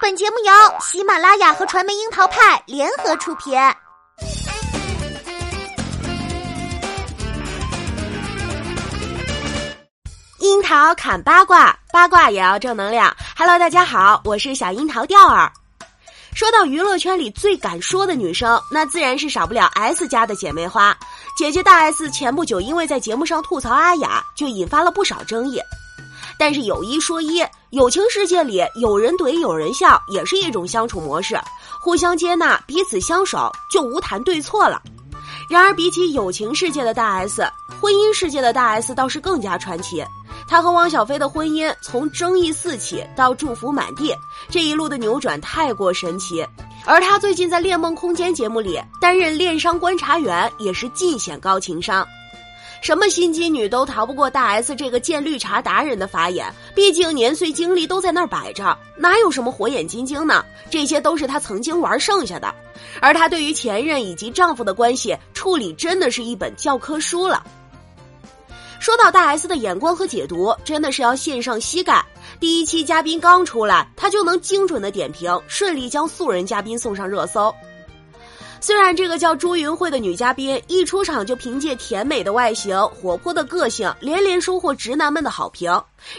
本节目由喜马拉雅和传媒樱桃派联合出品。樱桃砍八卦，八卦也要正能量。Hello，大家好，我是小樱桃钓儿。说到娱乐圈里最敢说的女生，那自然是少不了 S 家的姐妹花。姐姐大 S 前不久因为在节目上吐槽阿雅，就引发了不少争议。但是有一说一，友情世界里有人怼有人笑，也是一种相处模式，互相接纳，彼此相守，就无谈对错了。然而，比起友情世界的大 S，婚姻世界的大 S 倒是更加传奇。她和汪小菲的婚姻从争议四起到祝福满地，这一路的扭转太过神奇。而她最近在《恋梦空间》节目里担任恋商观察员，也是尽显高情商。什么心机女都逃不过大 S 这个见绿茶达人的法眼，毕竟年岁经历都在那儿摆着，哪有什么火眼金睛呢？这些都是她曾经玩剩下的，而她对于前任以及丈夫的关系处理，真的是一本教科书了。说到大 S 的眼光和解读，真的是要献上膝盖。第一期嘉宾刚出来，她就能精准的点评，顺利将素人嘉宾送上热搜。虽然这个叫朱云慧的女嘉宾一出场就凭借甜美的外形、活泼的个性，连连收获直男们的好评，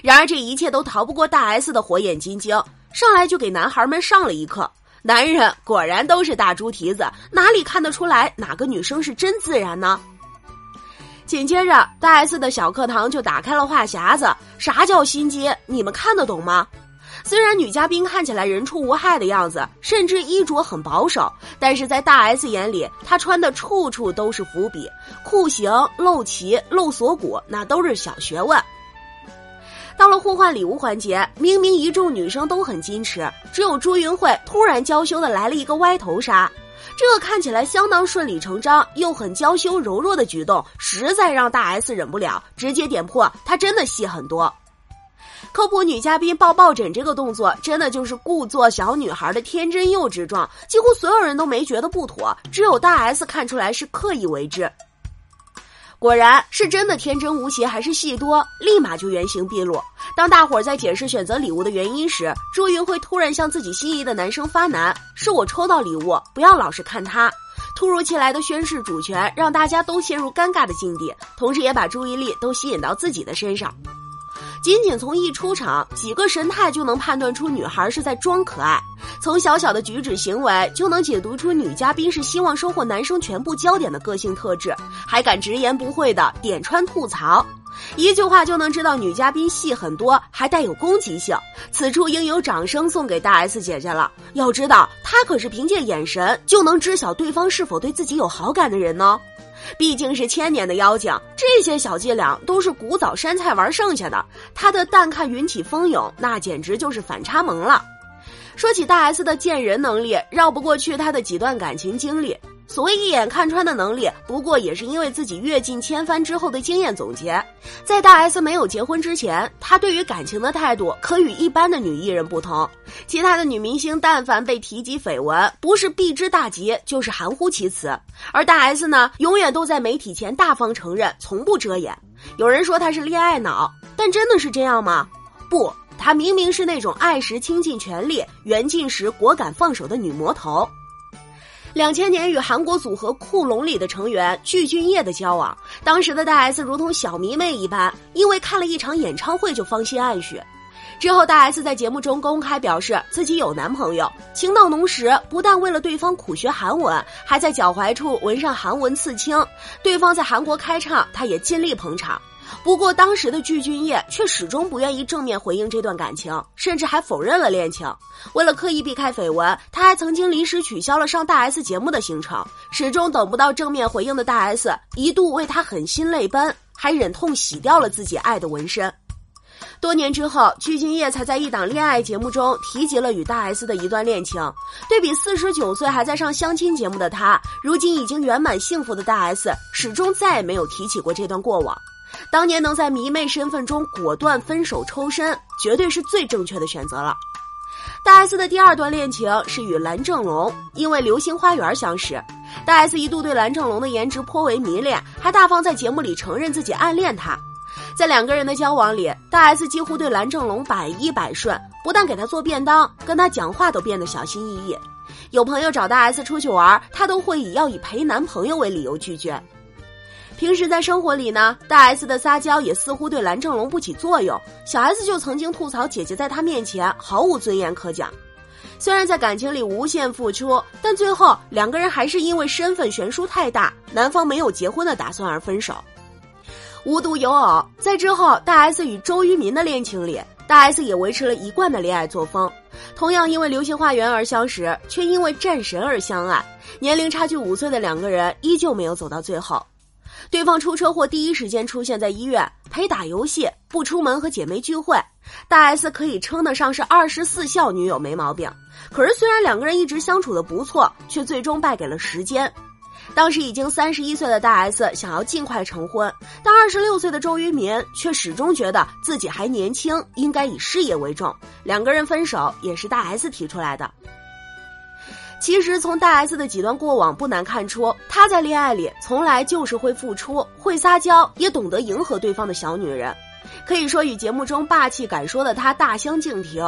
然而这一切都逃不过大 S 的火眼金睛，上来就给男孩们上了一课。男人果然都是大猪蹄子，哪里看得出来哪个女生是真自然呢？紧接着，大 S 的小课堂就打开了话匣子：啥叫心机？你们看得懂吗？虽然女嘉宾看起来人畜无害的样子，甚至衣着很保守，但是在大 S 眼里，她穿的处处都是伏笔，裤型、露脐、露锁骨，那都是小学问。到了互换礼物环节，明明一众女生都很矜持，只有朱云慧突然娇羞的来了一个歪头杀，这个看起来相当顺理成章又很娇羞柔弱的举动，实在让大 S 忍不了，直接点破她真的戏很多。科普女嘉宾抱抱枕这个动作，真的就是故作小女孩的天真幼稚状，几乎所有人都没觉得不妥，只有大 S 看出来是刻意为之。果然是真的天真无邪，还是戏多，立马就原形毕露。当大伙儿在解释选择礼物的原因时，朱云慧突然向自己心仪的男生发难：“是我抽到礼物，不要老是看他。”突如其来的宣誓主权，让大家都陷入尴尬的境地，同时也把注意力都吸引到自己的身上。仅仅从一出场几个神态就能判断出女孩是在装可爱，从小小的举止行为就能解读出女嘉宾是希望收获男生全部焦点的个性特质，还敢直言不讳的点穿吐槽，一句话就能知道女嘉宾戏很多，还带有攻击性。此处应有掌声送给大 S 姐姐了。要知道，她可是凭借眼神就能知晓对方是否对自己有好感的人呢。毕竟是千年的妖精，这些小伎俩都是古早山菜玩剩下的。他的淡看云起风涌，那简直就是反差萌了。说起大 S 的见人能力，绕不过去她的几段感情经历。所谓一眼看穿的能力，不过也是因为自己阅尽千帆之后的经验总结。在大 S 没有结婚之前，她对于感情的态度可与一般的女艺人不同。其他的女明星但凡被提及绯闻，不是避之大吉，就是含糊其辞。而大 S 呢，永远都在媒体前大方承认，从不遮掩。有人说她是恋爱脑，但真的是这样吗？不，她明明是那种爱时倾尽全力，缘尽时果敢放手的女魔头。两千年与韩国组合酷龙里的成员具俊晔的交往，当时的大 S 如同小迷妹一般，因为看了一场演唱会就芳心暗许。之后，大 S 在节目中公开表示自己有男朋友，情到浓时，不但为了对方苦学韩文，还在脚踝处纹上韩文刺青。对方在韩国开唱，他也尽力捧场。不过，当时的具俊晔却始终不愿意正面回应这段感情，甚至还否认了恋情。为了刻意避开绯闻，他还曾经临时取消了上大 S 节目的行程。始终等不到正面回应的大 S，一度为他狠心泪奔，还忍痛洗掉了自己爱的纹身。多年之后，具俊晔才在一档恋爱节目中提及了与大 S 的一段恋情。对比四十九岁还在上相亲节目的他，如今已经圆满幸福的大 S，始终再也没有提起过这段过往。当年能在迷妹身份中果断分手抽身，绝对是最正确的选择了。大 S 的第二段恋情是与蓝正龙，因为《流星花园》相识。大 S 一度对蓝正龙的颜值颇为迷恋，还大方在节目里承认自己暗恋他。在两个人的交往里，大 S 几乎对蓝正龙百依百顺，不但给他做便当，跟他讲话都变得小心翼翼。有朋友找大 S 出去玩，他都会以要以陪男朋友为理由拒绝。平时在生活里呢，大 S 的撒娇也似乎对蓝正龙不起作用。小 S 就曾经吐槽姐姐在他面前毫无尊严可讲。虽然在感情里无限付出，但最后两个人还是因为身份悬殊太大，男方没有结婚的打算而分手。无独有偶，在之后大 S 与周渝民的恋情里，大 S 也维持了一贯的恋爱作风。同样因为《流星花园》而相识，却因为战神而相爱。年龄差距五岁的两个人依旧没有走到最后。对方出车祸第一时间出现在医院陪打游戏，不出门和姐妹聚会。大 S 可以称得上是二十四孝女友，没毛病。可是虽然两个人一直相处的不错，却最终败给了时间。当时已经三十一岁的大 S 想要尽快成婚，但二十六岁的周渝民却始终觉得自己还年轻，应该以事业为重。两个人分手也是大 S 提出来的。其实从大 S 的几段过往不难看出，她在恋爱里从来就是会付出、会撒娇，也懂得迎合对方的小女人。可以说与节目中霸气敢说的她大相径庭。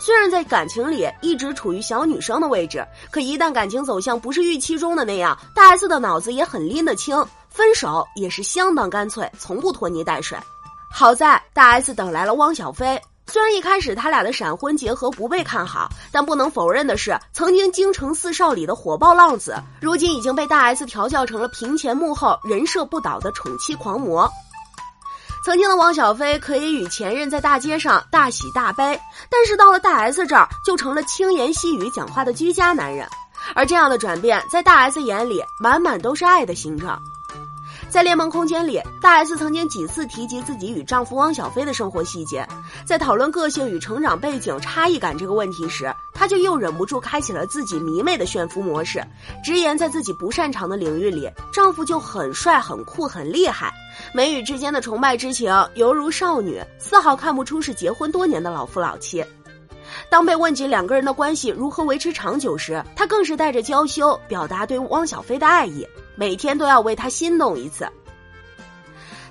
虽然在感情里一直处于小女生的位置，可一旦感情走向不是预期中的那样，大 S 的脑子也很拎得清，分手也是相当干脆，从不拖泥带水。好在大 S 等来了汪小菲。虽然一开始他俩的闪婚结合不被看好，但不能否认的是，曾经京城四少里的火爆浪子，如今已经被大 S 调教成了屏前幕后、人设不倒的宠妻狂魔。曾经的汪小菲可以与前任在大街上大喜大悲，但是到了大 S 这儿，就成了轻言细语讲话的居家男人。而这样的转变，在大 S 眼里，满满都是爱的形状。在联盟空间里，大 S 曾经几次提及自己与丈夫汪小菲的生活细节。在讨论个性与成长背景差异感这个问题时，她就又忍不住开启了自己迷妹的炫夫模式，直言在自己不擅长的领域里，丈夫就很帅、很酷、很厉害。美女之间的崇拜之情犹如少女，丝毫看不出是结婚多年的老夫老妻。当被问及两个人的关系如何维持长久时，她更是带着娇羞表达对汪小菲的爱意。每天都要为他心动一次。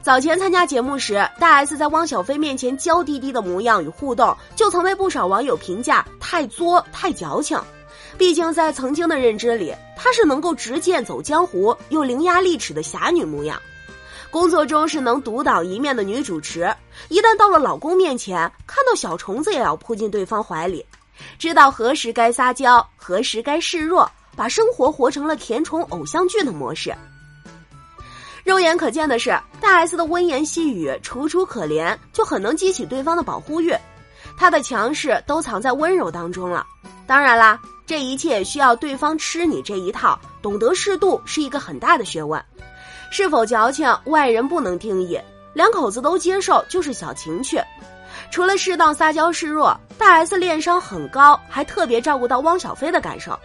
早前参加节目时，大 S 在汪小菲面前娇滴滴的模样与互动，就曾被不少网友评价太作、太矫情。毕竟在曾经的认知里，她是能够执剑走江湖又伶牙俐齿的侠女模样，工作中是能独当一面的女主持。一旦到了老公面前，看到小虫子也要扑进对方怀里，知道何时该撒娇，何时该示弱。把生活活成了甜宠偶像剧的模式。肉眼可见的是，大 S 的温言细语楚楚可怜，就很能激起对方的保护欲。她的强势都藏在温柔当中了。当然啦，这一切需要对方吃你这一套，懂得适度是一个很大的学问。是否矫情，外人不能定义，两口子都接受就是小情趣。除了适当撒娇示弱，大 S 恋商很高，还特别照顾到汪小菲的感受。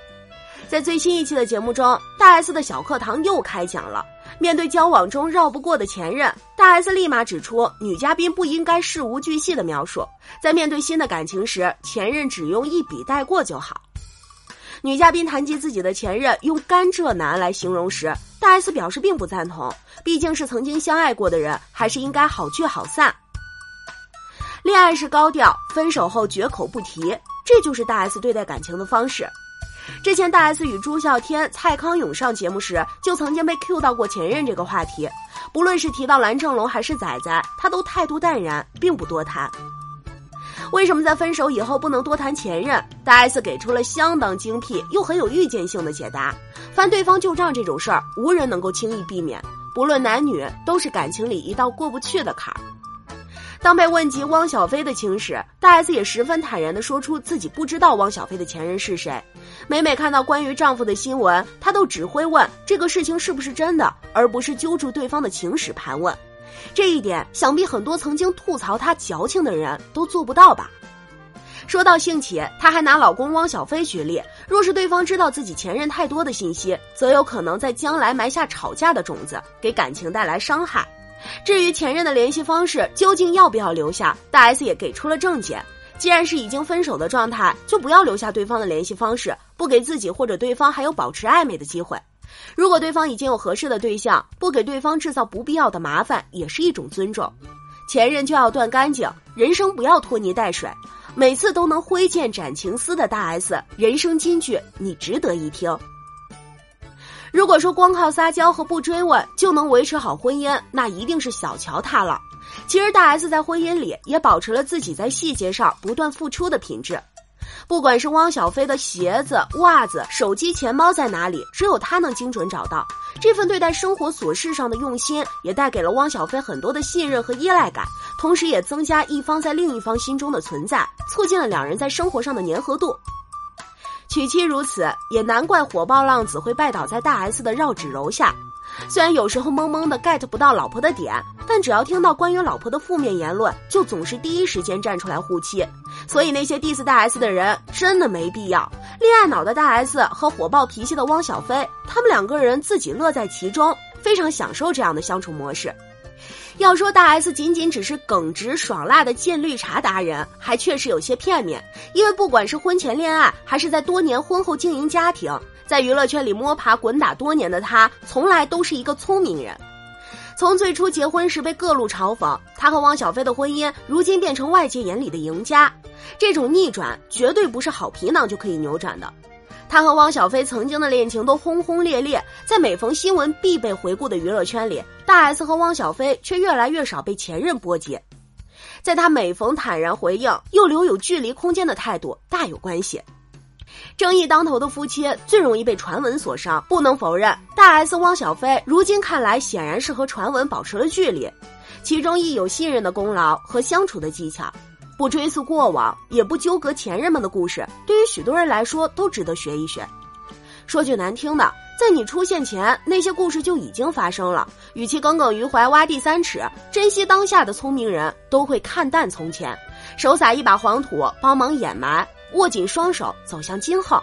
在最新一期的节目中，大 S 的小课堂又开讲了。面对交往中绕不过的前任，大 S 立马指出女嘉宾不应该事无巨细的描述，在面对新的感情时，前任只用一笔带过就好。女嘉宾谈及自己的前任用“甘蔗男”来形容时，大 S 表示并不赞同，毕竟是曾经相爱过的人，还是应该好聚好散。恋爱是高调，分手后绝口不提，这就是大 S 对待感情的方式。之前大 S 与朱孝天、蔡康永上节目时，就曾经被 Q 到过前任这个话题。不论是提到蓝正龙还是仔仔，他都态度淡然，并不多谈。为什么在分手以后不能多谈前任？大 S 给出了相当精辟又很有预见性的解答：翻对方旧账这种事儿，无人能够轻易避免，不论男女，都是感情里一道过不去的坎儿。当被问及汪小菲的情史，大 S 也十分坦然地说出自己不知道汪小菲的前任是谁。每每看到关于丈夫的新闻，她都只会问这个事情是不是真的，而不是揪住对方的情史盘问。这一点，想必很多曾经吐槽她矫情的人都做不到吧？说到兴起，她还拿老公汪小菲举例：若是对方知道自己前任太多的信息，则有可能在将来埋下吵架的种子，给感情带来伤害。至于前任的联系方式究竟要不要留下，大 S 也给出了正解。既然是已经分手的状态，就不要留下对方的联系方式，不给自己或者对方还有保持暧昧的机会。如果对方已经有合适的对象，不给对方制造不必要的麻烦，也是一种尊重。前任就要断干净，人生不要拖泥带水。每次都能挥剑斩情丝的大 S，人生金句你值得一听。如果说光靠撒娇和不追问就能维持好婚姻，那一定是小瞧他了。其实大 S 在婚姻里也保持了自己在细节上不断付出的品质。不管是汪小菲的鞋子、袜子、手机、钱包在哪里，只有他能精准找到。这份对待生活琐事上的用心，也带给了汪小菲很多的信任和依赖感，同时也增加一方在另一方心中的存在，促进了两人在生活上的粘合度。娶妻如此，也难怪火爆浪子会拜倒在大 S 的绕指柔下。虽然有时候懵懵的 get 不到老婆的点，但只要听到关于老婆的负面言论，就总是第一时间站出来护妻。所以那些 diss 大 S 的人真的没必要。恋爱脑的大 S 和火爆脾气的汪小菲，他们两个人自己乐在其中，非常享受这样的相处模式。要说大 S 仅仅只是耿直爽辣的贱绿茶达人，还确实有些片面。因为不管是婚前恋爱，还是在多年婚后经营家庭，在娱乐圈里摸爬滚打多年的她，从来都是一个聪明人。从最初结婚时被各路嘲讽，她和汪小菲的婚姻如今变成外界眼里的赢家。这种逆转绝对不是好皮囊就可以扭转的。他和汪小菲曾经的恋情都轰轰烈烈，在每逢新闻必被回顾的娱乐圈里，大 S 和汪小菲却越来越少被前任波及。在他每逢坦然回应又留有距离空间的态度，大有关系。争议当头的夫妻最容易被传闻所伤，不能否认，大 S 汪小菲如今看来显然是和传闻保持了距离，其中亦有信任的功劳和相处的技巧。不追溯过往，也不纠葛前任们的故事，对于许多人来说都值得学一学。说句难听的，在你出现前，那些故事就已经发生了。与其耿耿于怀、挖地三尺，珍惜当下的聪明人都会看淡从前，手撒一把黄土帮忙掩埋，握紧双手走向今后。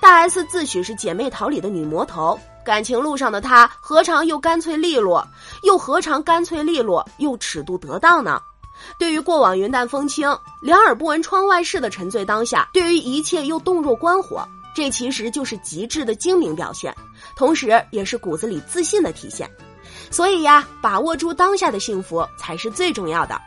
大 S 自诩是姐妹淘里的女魔头，感情路上的她何尝又干脆利落，又何尝干脆利落又尺度得当呢？对于过往云淡风轻、两耳不闻窗外事的沉醉当下，对于一切又洞若观火，这其实就是极致的精明表现，同时也是骨子里自信的体现。所以呀，把握住当下的幸福才是最重要的。